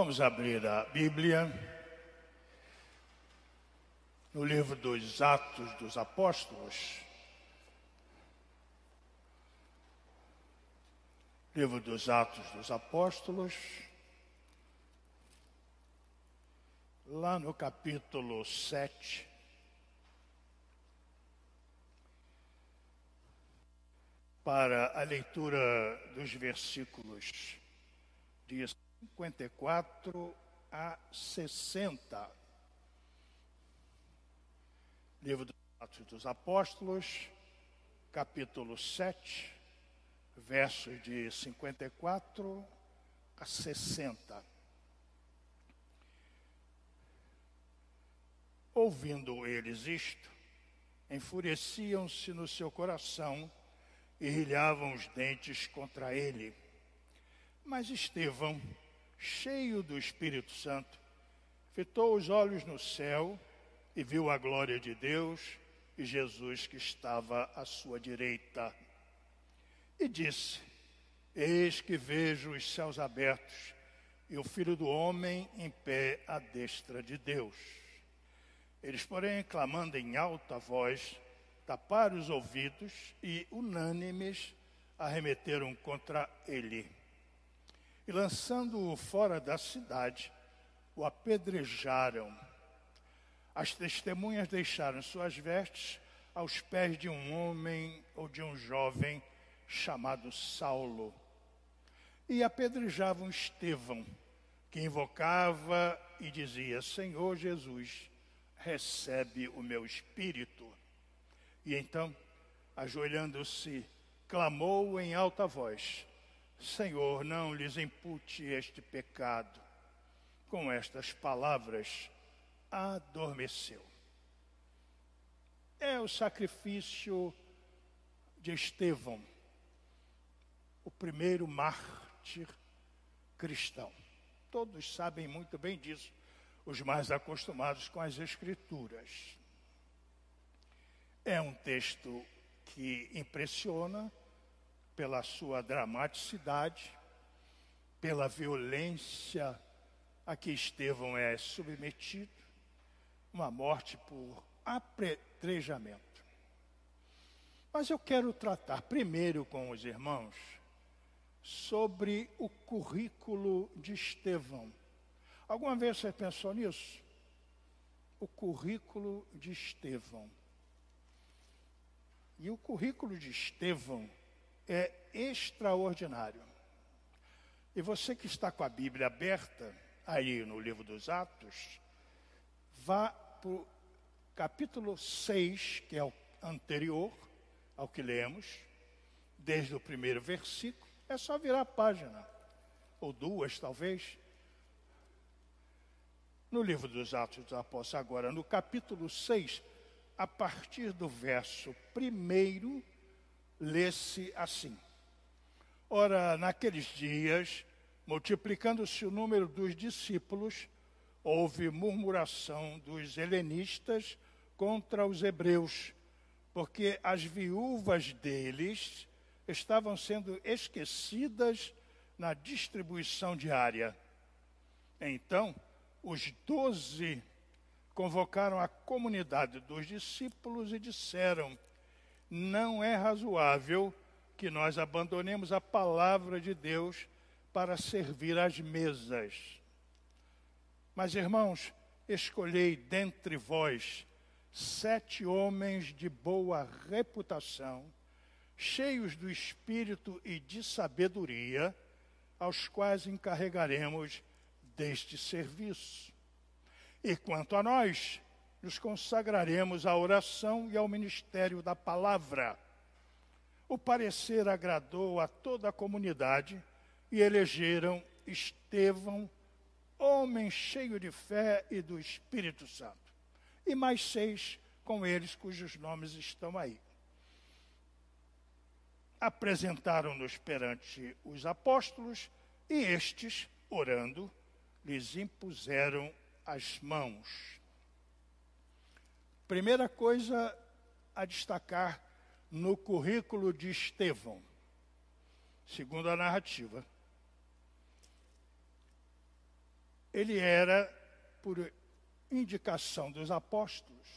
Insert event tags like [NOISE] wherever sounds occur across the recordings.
Vamos abrir a Bíblia no livro dos Atos dos Apóstolos. Livro dos Atos dos Apóstolos. Lá no capítulo 7. Para a leitura dos versículos de 54 a 60. Livro dos Atos dos Apóstolos, capítulo 7, versos de 54 a 60. Ouvindo eles isto, enfureciam-se no seu coração e rilhavam os dentes contra ele. Mas Estevão, cheio do Espírito Santo, fitou os olhos no céu e viu a glória de Deus e Jesus que estava à sua direita. E disse: Eis que vejo os céus abertos e o Filho do Homem em pé à destra de Deus. Eles, porém, clamando em alta voz, taparam os ouvidos e, unânimes, arremeteram contra ele e lançando-o fora da cidade, o apedrejaram. As testemunhas deixaram suas vestes aos pés de um homem ou de um jovem chamado Saulo. E apedrejavam Estevão, que invocava e dizia: Senhor Jesus, recebe o meu espírito. E então, ajoelhando-se, clamou em alta voz: Senhor, não lhes impute este pecado. Com estas palavras, adormeceu. É o sacrifício de Estevão, o primeiro mártir cristão. Todos sabem muito bem disso, os mais acostumados com as Escrituras. É um texto que impressiona, pela sua dramaticidade, pela violência a que Estevão é submetido, uma morte por apedrejamento. Mas eu quero tratar primeiro com os irmãos sobre o currículo de Estevão. Alguma vez você pensou nisso? O currículo de Estevão. E o currículo de Estevão é extraordinário. E você que está com a Bíblia aberta, aí no livro dos Atos, vá para o capítulo 6, que é o anterior ao que lemos, desde o primeiro versículo, é só virar a página, ou duas talvez. No livro dos Atos dos Apóstolos, agora, no capítulo 6, a partir do verso primeiro lê-se assim: Ora, naqueles dias, multiplicando-se o número dos discípulos, houve murmuração dos helenistas contra os hebreus, porque as viúvas deles estavam sendo esquecidas na distribuição diária. Então, os doze convocaram a comunidade dos discípulos e disseram: não é razoável que nós abandonemos a palavra de Deus para servir às mesas. Mas, irmãos, escolhei dentre vós sete homens de boa reputação, cheios do espírito e de sabedoria, aos quais encarregaremos deste serviço. E quanto a nós, nos consagraremos à oração e ao ministério da palavra. O parecer agradou a toda a comunidade e elegeram Estevão, homem cheio de fé e do Espírito Santo, e mais seis com eles cujos nomes estão aí. Apresentaram-nos perante os apóstolos e estes, orando, lhes impuseram as mãos. Primeira coisa a destacar no currículo de Estevão, segundo a narrativa. ele era, por indicação dos apóstolos,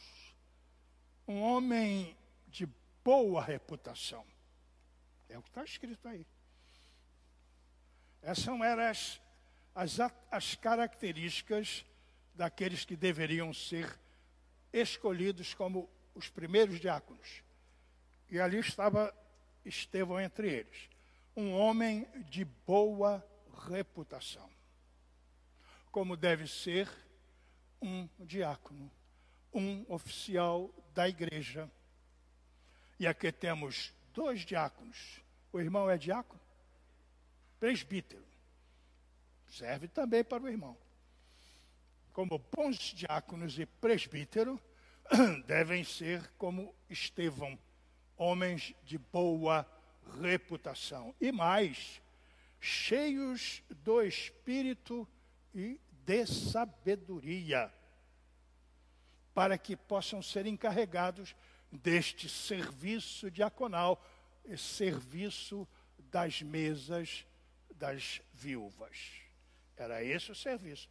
um homem de boa reputação. É o que está escrito aí. Essas eram as, as, as características daqueles que deveriam ser escolhidos como os primeiros diáconos. E ali estava Estevão entre eles. Um homem de boa reputação. Como deve ser um diácono, um oficial da igreja. E aqui temos dois diáconos. O irmão é diácono? Presbítero. Serve também para o irmão. Como bons diáconos e presbítero, [CLEARS THROAT] devem ser como Estevão, homens de boa reputação. E mais, cheios do espírito e de sabedoria, para que possam ser encarregados deste serviço diaconal, serviço das mesas das viúvas. Era esse o serviço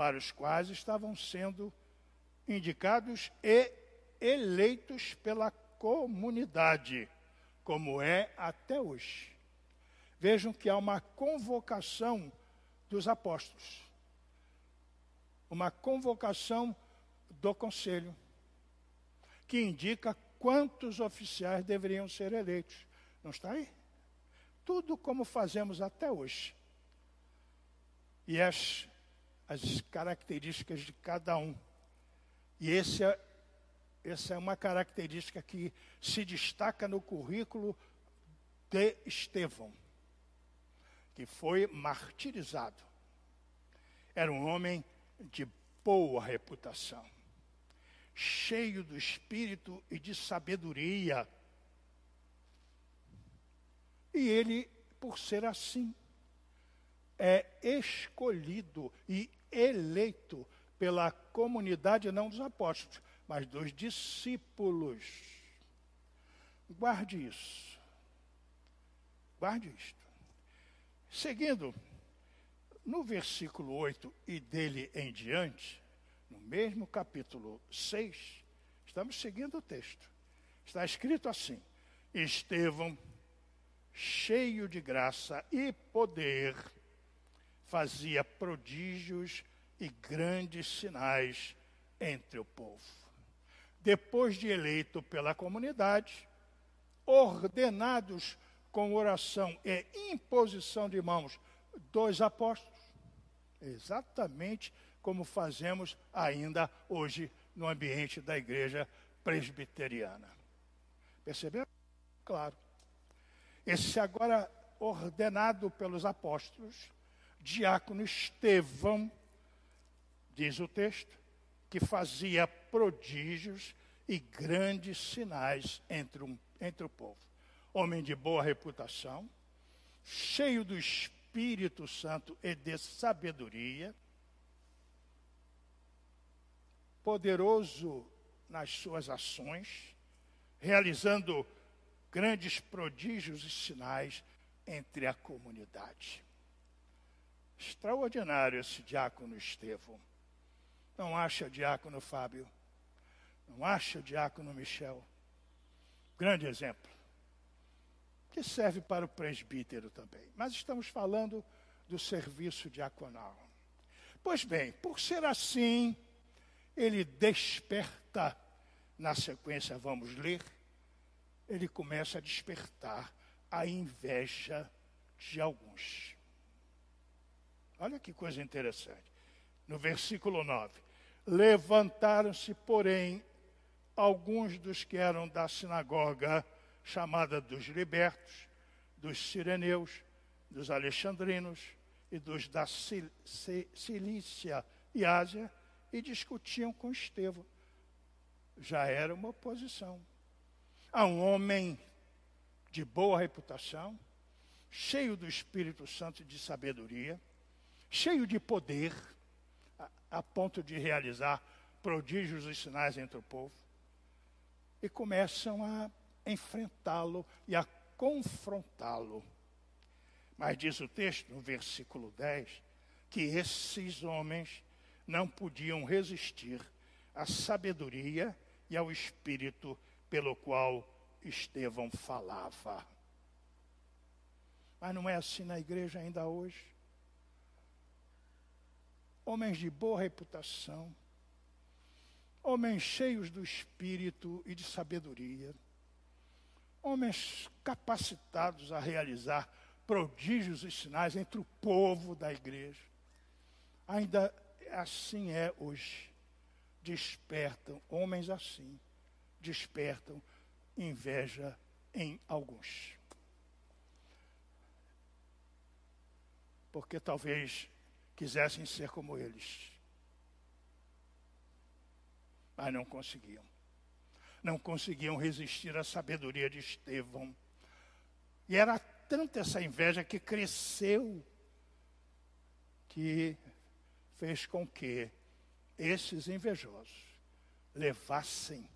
para os quais estavam sendo indicados e eleitos pela comunidade, como é até hoje. Vejam que há uma convocação dos apóstolos uma convocação do conselho, que indica quantos oficiais deveriam ser eleitos. Não está aí? Tudo como fazemos até hoje. E as, as características de cada um. E esse é, essa é uma característica que se destaca no currículo de Estevão, que foi martirizado. Era um homem de boa reputação, cheio do espírito e de sabedoria. E ele, por ser assim, é escolhido e eleito pela comunidade, não dos apóstolos, mas dos discípulos. Guarde isso. Guarde isto. Seguindo no versículo 8 e dele em diante, no mesmo capítulo 6, estamos seguindo o texto. Está escrito assim: Estevão, cheio de graça e poder, fazia prodígios e grandes sinais entre o povo. Depois de eleito pela comunidade, ordenados com oração e imposição de mãos dos apóstolos. Exatamente como fazemos ainda hoje no ambiente da igreja presbiteriana. Perceberam? Claro. Esse agora ordenado pelos apóstolos, diácono Estevão, diz o texto, que fazia prodígios e grandes sinais entre, um, entre o povo. Homem de boa reputação, cheio do Espírito Santo e de sabedoria, poderoso nas suas ações, realizando grandes prodígios e sinais entre a comunidade. Extraordinário esse diácono Estevão. Não acha diácono Fábio? Não acha diácono Michel? Grande exemplo que serve para o presbítero também. Mas estamos falando do serviço diaconal. Pois bem, por ser assim, ele desperta, na sequência vamos ler, ele começa a despertar a inveja de alguns. Olha que coisa interessante. No versículo 9: Levantaram-se, porém, alguns dos que eram da sinagoga chamada dos libertos, dos sireneus, dos alexandrinos e dos da Cilícia e Ásia, e discutiam com Estevão. Já era uma oposição. A um homem de boa reputação, cheio do Espírito Santo e de sabedoria, cheio de poder, a, a ponto de realizar prodígios e sinais entre o povo, e começam a enfrentá-lo e a confrontá-lo. Mas diz o texto, no versículo 10, que esses homens não podiam resistir à sabedoria e ao espírito pelo qual Estevão falava. Mas não é assim na igreja ainda hoje. Homens de boa reputação, homens cheios do espírito e de sabedoria, homens capacitados a realizar prodígios e sinais entre o povo da igreja. Ainda assim é hoje. Despertam, homens assim, despertam inveja em alguns. Porque talvez quisessem ser como eles mas não conseguiam. Não conseguiam resistir à sabedoria de Estevão. E era tanta essa inveja que cresceu, que fez com que esses invejosos levassem,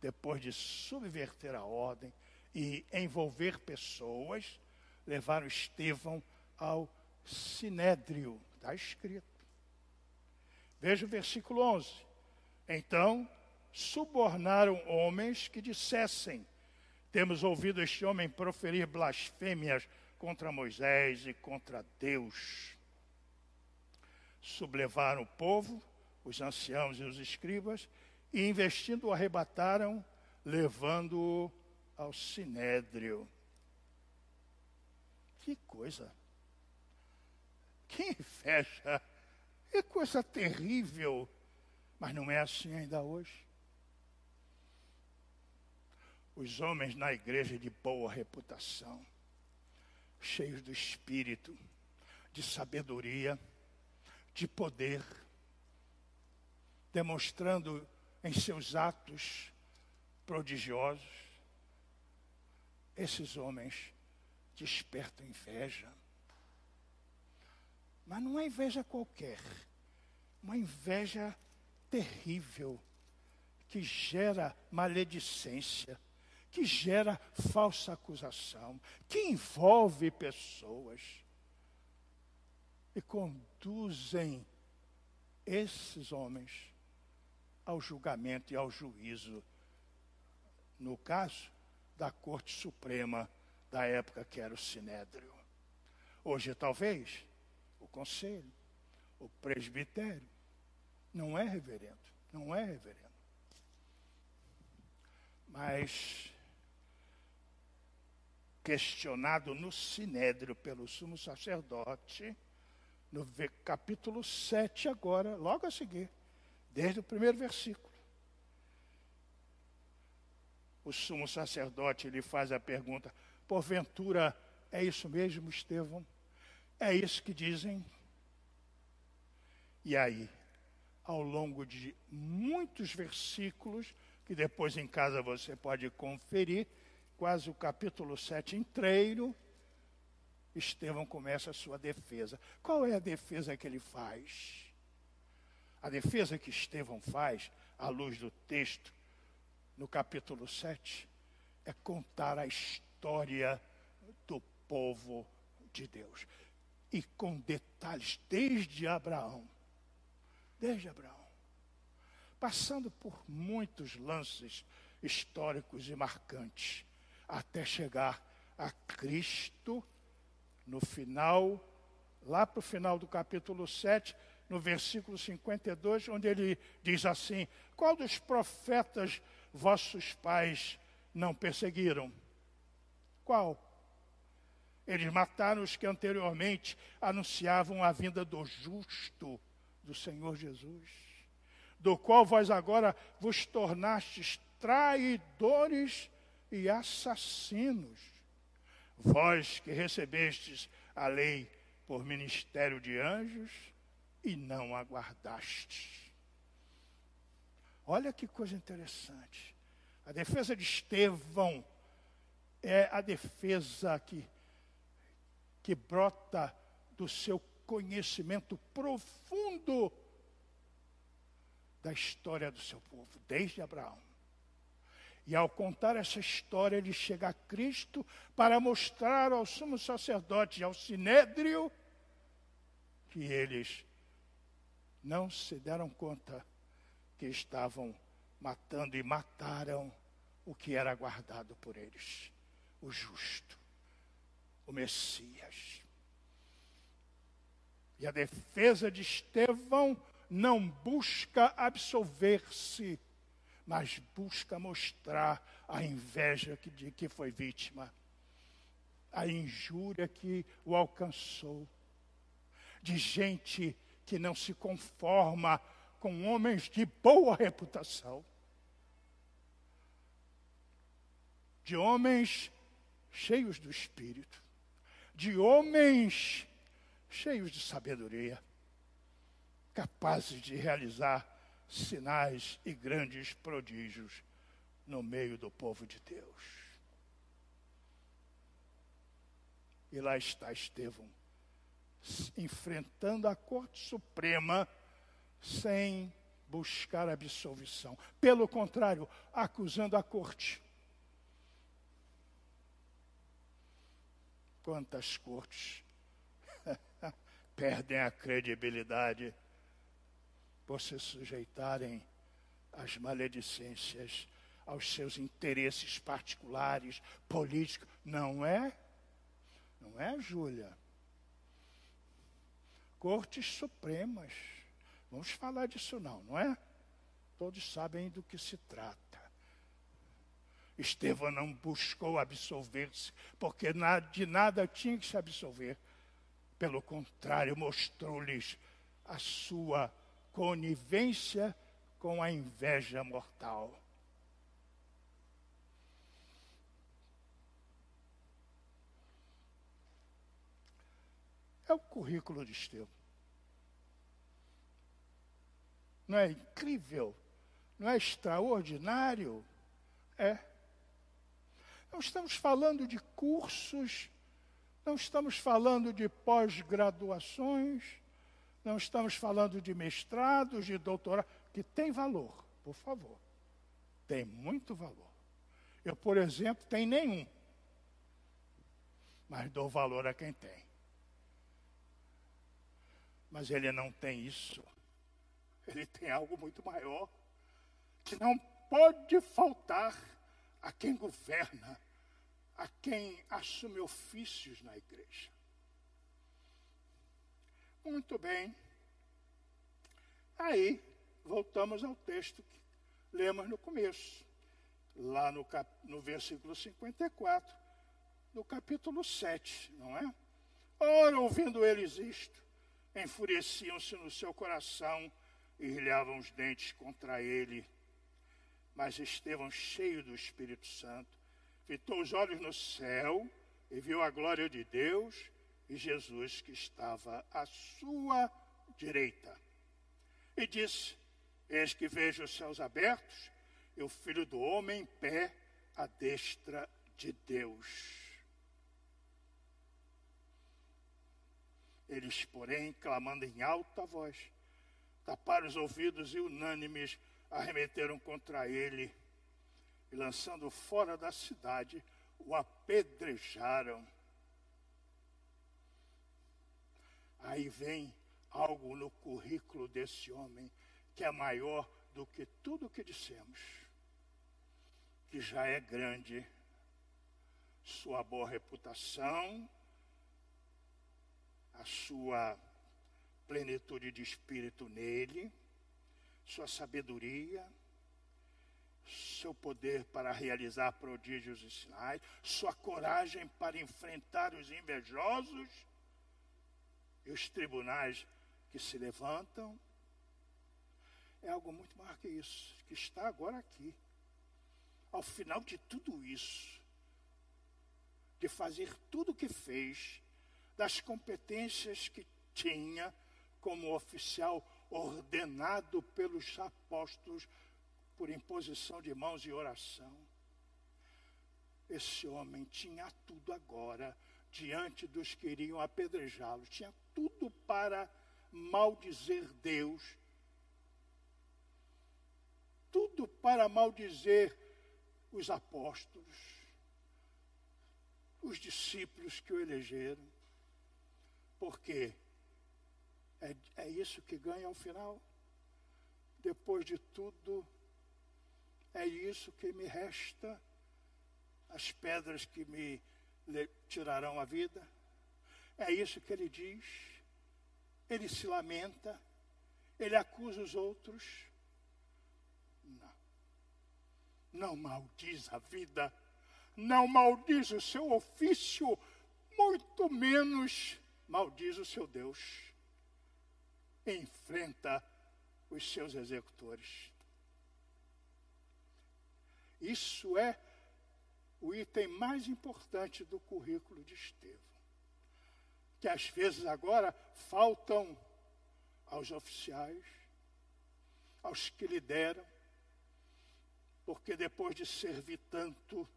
depois de subverter a ordem e envolver pessoas, levaram Estevão ao sinédrio, está escrito. Veja o versículo 11. Então, subornaram homens que dissessem: Temos ouvido este homem proferir blasfêmias contra Moisés e contra Deus. Sublevaram o povo, os anciãos e os escribas, e investindo o arrebataram, levando-o ao sinédrio. Que coisa! Que inveja! Que coisa terrível! Mas não é assim ainda hoje. Os homens na igreja de boa reputação, cheios do espírito, de sabedoria, de poder, demonstrando em seus atos prodigiosos, esses homens despertam inveja. Mas não é inveja qualquer, uma inveja terrível, que gera maledicência, que gera falsa acusação, que envolve pessoas e conduzem esses homens ao julgamento e ao juízo. No caso da Corte Suprema da época que era o Sinédrio. Hoje, talvez, o Conselho, o Presbitério, não é reverendo. Não é reverendo. Mas, questionado no Sinédrio pelo sumo sacerdote, no capítulo 7 agora, logo a seguir, desde o primeiro versículo. O sumo sacerdote lhe faz a pergunta: porventura é isso mesmo, Estevão? É isso que dizem? E aí, ao longo de muitos versículos, que depois em casa você pode conferir, quase o capítulo 7 inteiro, Estevão começa a sua defesa. Qual é a defesa que ele faz? A defesa que Estevão faz, à luz do texto, no capítulo 7, é contar a história do povo de Deus. E com detalhes, desde Abraão desde Abraão, passando por muitos lances históricos e marcantes, até chegar a Cristo no final, lá para o final do capítulo 7, no versículo 52, onde ele diz assim: Qual dos profetas vossos pais não perseguiram? Qual? Eles mataram os que anteriormente anunciavam a vinda do justo do Senhor Jesus, do qual vós agora vos tornastes traidores e assassinos. Vós que recebestes a lei por ministério de anjos e não aguardastes. Olha que coisa interessante. A defesa de Estevão é a defesa que, que brota do seu conhecimento profundo da história do seu povo, desde Abraão. E ao contar essa história, ele chega a Cristo para mostrar ao sumo sacerdote e ao sinédrio que eles não se deram conta que estavam matando e mataram o que era guardado por eles, o justo, o Messias. E a defesa de Estevão não busca absolver-se, mas busca mostrar a inveja de que foi vítima, a injúria que o alcançou, de gente que não se conforma com homens de boa reputação, de homens cheios do Espírito, de homens cheios de sabedoria, capazes de realizar sinais e grandes prodígios no meio do povo de Deus. E lá está Estevão, enfrentando a Corte Suprema sem buscar absolvição. Pelo contrário, acusando a Corte. Quantas cortes [LAUGHS] perdem a credibilidade por se sujeitarem às maledicências, aos seus interesses particulares, políticos. Não é? Não é, Júlia? Cortes Supremas. Vamos falar disso não, não é? Todos sabem do que se trata. Estevão não buscou absolver-se, porque de nada tinha que se absolver. Pelo contrário, mostrou-lhes a sua conivência com a inveja mortal. É o currículo de Estevão. Não é incrível? Não é extraordinário? É. Não estamos falando de cursos não estamos falando de pós-graduações, não estamos falando de mestrados, de doutorado, que tem valor, por favor. Tem muito valor. Eu, por exemplo, tenho nenhum. Mas dou valor a quem tem. Mas ele não tem isso. Ele tem algo muito maior que não pode faltar a quem governa a quem assume ofícios na igreja. Muito bem. Aí, voltamos ao texto que lemos no começo, lá no, cap, no versículo 54, do capítulo 7, não é? Ora, ouvindo eles isto, enfureciam-se no seu coração e rilhavam os dentes contra ele. Mas Estevão, cheio do Espírito Santo, fitou os olhos no céu e viu a glória de Deus e Jesus que estava à sua direita. E disse: Eis que vejo os céus abertos e o filho do homem em pé à destra de Deus. Eles, porém, clamando em alta voz, taparam os ouvidos e unânimes arremeteram contra ele e lançando fora da cidade, o apedrejaram. Aí vem algo no currículo desse homem que é maior do que tudo o que dissemos, que já é grande, sua boa reputação, a sua plenitude de espírito nele, sua sabedoria, seu poder para realizar prodígios e sinais, sua coragem para enfrentar os invejosos e os tribunais que se levantam. É algo muito maior que isso, que está agora aqui. Ao final de tudo isso, de fazer tudo o que fez, das competências que tinha como oficial ordenado pelos apóstolos por imposição de mãos e oração. Esse homem tinha tudo agora diante dos que iriam apedrejá-lo, tinha tudo para maldizer Deus, tudo para maldizer os apóstolos, os discípulos que o elegeram. Por quê? É, é isso que ganha ao final? Depois de tudo, é isso que me resta? As pedras que me tirarão a vida? É isso que ele diz? Ele se lamenta? Ele acusa os outros? Não. Não maldiz a vida, não maldiz o seu ofício, muito menos maldiz o seu Deus. Enfrenta os seus executores. Isso é o item mais importante do currículo de Estevão. Que às vezes agora faltam aos oficiais, aos que lideram, porque depois de servir tanto,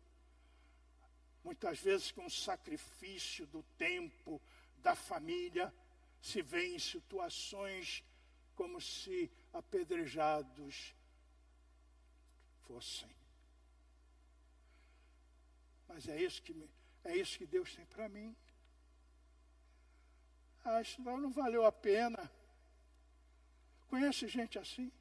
muitas vezes com sacrifício do tempo, da família, se vê em situações como se apedrejados fossem. Mas é isso que, é isso que Deus tem para mim. Ah, isso não valeu a pena. Conhece gente assim?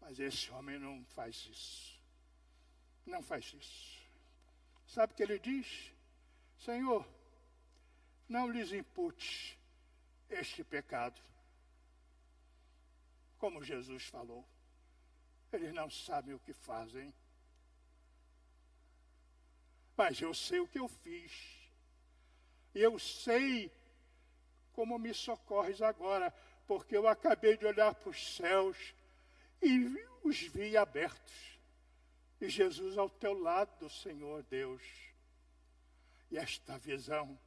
Mas esse homem não faz isso. Não faz isso. Sabe o que ele diz? Senhor, não lhes impute este pecado. Como Jesus falou, eles não sabem o que fazem. Mas eu sei o que eu fiz. E eu sei como me socorres agora, porque eu acabei de olhar para os céus e os vi abertos. E Jesus ao teu lado, Senhor Deus. E esta visão,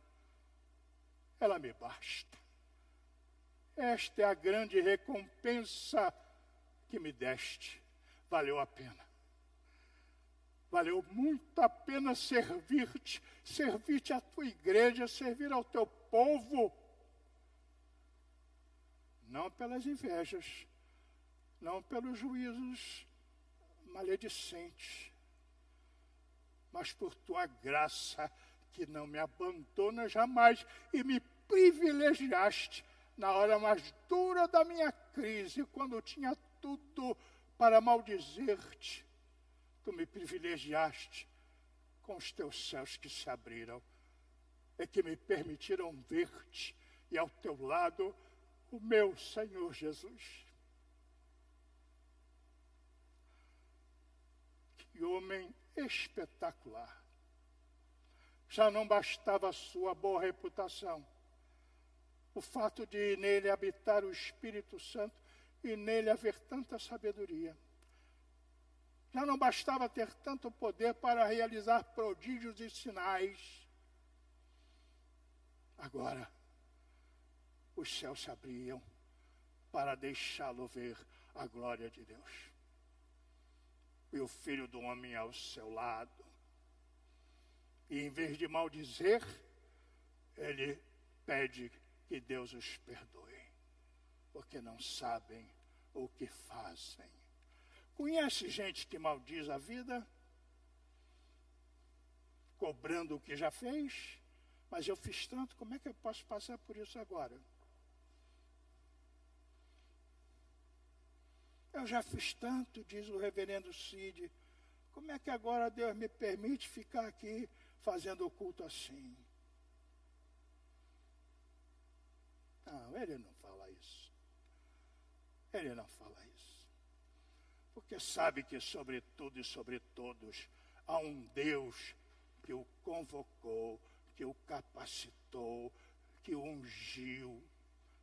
ela me basta. Esta é a grande recompensa que me deste. Valeu a pena. Valeu muito a pena servir-te, servir-te à tua igreja, servir ao teu povo. Não pelas invejas, não pelos juízos maledicentes, mas por tua graça que não me abandona jamais e me privilegiaste na hora mais dura da minha crise, quando eu tinha tudo para maldizer-te. Tu me privilegiaste com os teus céus que se abriram e que me permitiram ver-te e ao teu lado o meu Senhor Jesus. Que homem espetacular. Já não bastava a sua boa reputação, o fato de nele habitar o Espírito Santo e nele haver tanta sabedoria. Já não bastava ter tanto poder para realizar prodígios e sinais. Agora, os céus se abriam para deixá-lo ver a glória de Deus. E o filho do homem ao seu lado. E em vez de maldizer, ele pede que Deus os perdoe, porque não sabem o que fazem. Conhece gente que maldiz a vida, cobrando o que já fez, mas eu fiz tanto, como é que eu posso passar por isso agora? Eu já fiz tanto, diz o reverendo Cid. Como é que agora Deus me permite ficar aqui fazendo o culto assim? Não, ele não fala isso. Ele não fala isso. Porque sabe que sobre tudo e sobre todos há um Deus que o convocou, que o capacitou, que o ungiu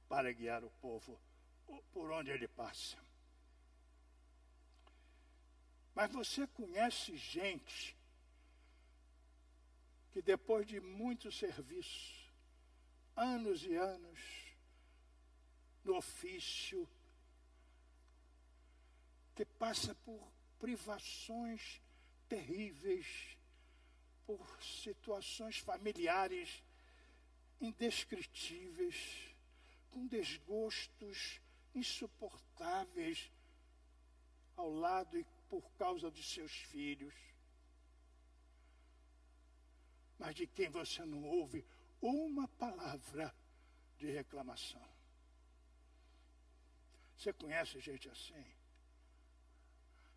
para guiar o povo por onde ele passa. Mas você conhece gente que depois de muito serviço, anos e anos, no ofício, que passa por privações terríveis, por situações familiares indescritíveis, com desgostos insuportáveis ao lado e por causa de seus filhos. mas de quem você não ouve uma palavra de reclamação. Você conhece gente assim?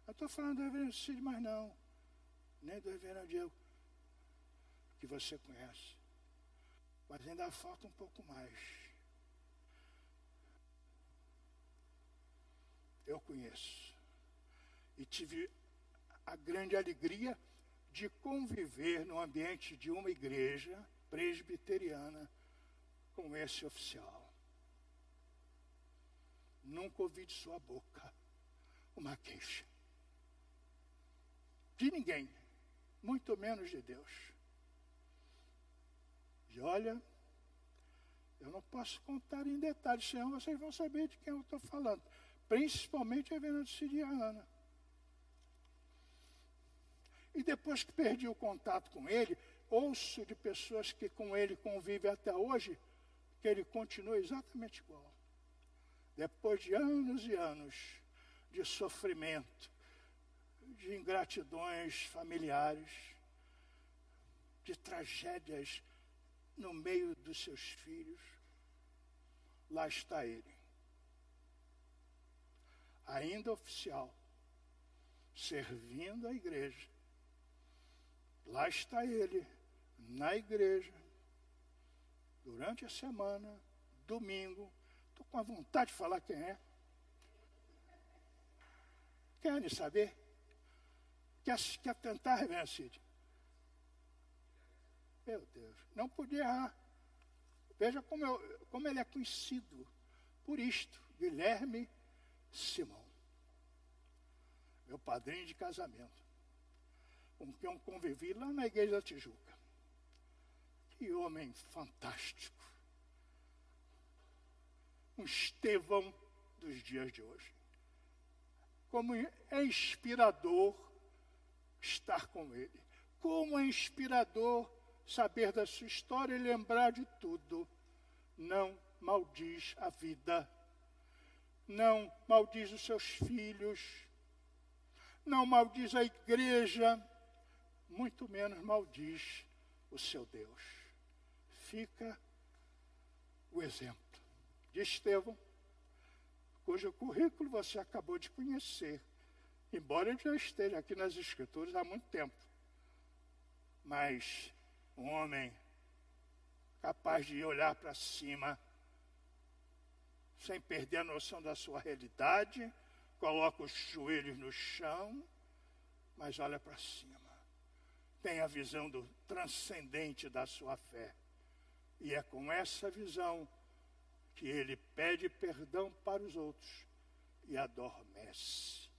Eu estou falando do reverendo Cid, mas não. Nem do reverendo Diego, que você conhece. Mas ainda falta um pouco mais. Eu conheço. E tive a grande alegria de conviver no ambiente de uma igreja presbiteriana com esse oficial. Nunca ouvi de sua boca uma queixa. De ninguém, muito menos de Deus. E olha, eu não posso contar em detalhes, senão vocês vão saber de quem eu estou falando. Principalmente a Reverendo Siriana. E depois que perdi o contato com ele, ouço de pessoas que com ele convivem até hoje, que ele continua exatamente igual. Depois de anos e anos de sofrimento, de ingratidões familiares, de tragédias no meio dos seus filhos, lá está ele. Ainda oficial, servindo a igreja. Lá está ele, na igreja, durante a semana, domingo. Estou com a vontade de falar quem é. Querem saber? Quer, quer tentar, Reverendo Cid? Meu Deus, não podia errar. Veja como, eu, como ele é conhecido por isto, Guilherme Simão. Meu padrinho de casamento, com quem eu convivi lá na igreja da Tijuca. Que homem fantástico. Um Estevão dos dias de hoje. Como é inspirador estar com ele. Como é inspirador saber da sua história e lembrar de tudo. Não maldiz a vida. Não maldiz os seus filhos. Não maldiz a igreja. Muito menos maldiz o seu Deus fica o exemplo de Estevão, cujo currículo você acabou de conhecer, embora ele já esteja aqui nas Escrituras há muito tempo. Mas um homem capaz de olhar para cima, sem perder a noção da sua realidade, coloca os joelhos no chão, mas olha para cima. Tem a visão do transcendente da sua fé. E é com essa visão que ele pede perdão para os outros e adormece.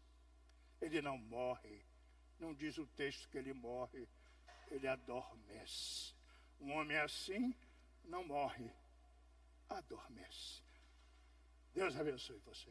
Ele não morre, não diz o texto que ele morre, ele adormece. Um homem assim não morre, adormece. Deus abençoe você.